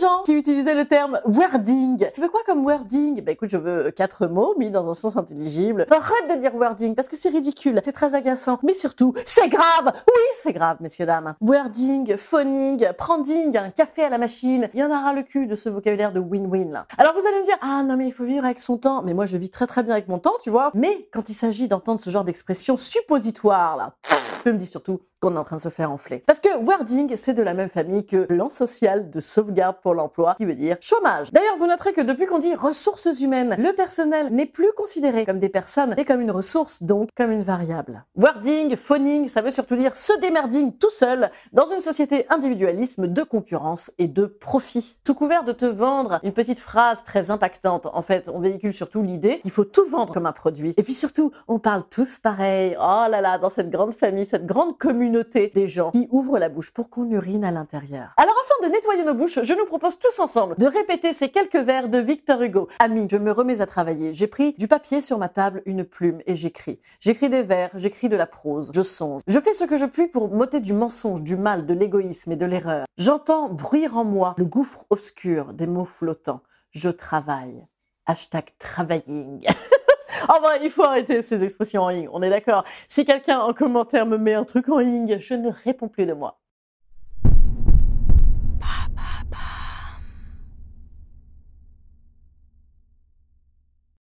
Gens qui utilisez le terme wording, tu veux quoi comme wording? Bah écoute, je veux quatre mots mis dans un sens intelligible. Arrête de dire wording parce que c'est ridicule, c'est très agaçant, mais surtout, c'est grave Oui, c'est grave, messieurs, dames. Wording, phoning, prending, un café à la machine, il y en aura le cul de ce vocabulaire de win-win là. Alors vous allez me dire, ah non mais il faut vivre avec son temps, mais moi je vis très très bien avec mon temps, tu vois. Mais quand il s'agit d'entendre ce genre d'expression suppositoire là, je me dis surtout qu'on est en train de se faire enfler. Parce que wording, c'est de la même famille que plan social de sauvegarde pour l'emploi, qui veut dire chômage. D'ailleurs, vous noterez que depuis qu'on dit ressources humaines, le personnel n'est plus considéré comme des personnes, mais comme une ressource, donc comme une variable. Wording, phoning, ça veut surtout dire se démerding tout seul dans une société individualisme de concurrence et de profit. Sous couvert de te vendre une petite phrase très impactante, en fait, on véhicule surtout l'idée qu'il faut tout vendre comme un produit. Et puis surtout, on parle tous pareil. Oh là là, dans cette grande famille, cette grande communauté des gens qui ouvrent la bouche pour qu'on urine à l'intérieur. Alors afin de nettoyer nos bouches, je nous propose tous ensemble de répéter ces quelques vers de Victor Hugo. Ami, je me remets à travailler. J'ai pris du papier sur ma table, une plume et j'écris. J'écris des vers, j'écris de la prose, je songe. Je fais ce que je puis pour m'ôter du mensonge, du mal, de l'égoïsme et de l'erreur. J'entends bruire en moi le gouffre obscur des mots flottants. Je travaille. Hashtag travailling. En vrai, il faut arrêter ces expressions en ing, on est d'accord. Si quelqu'un en commentaire me met un truc en ing, je ne réponds plus de moi.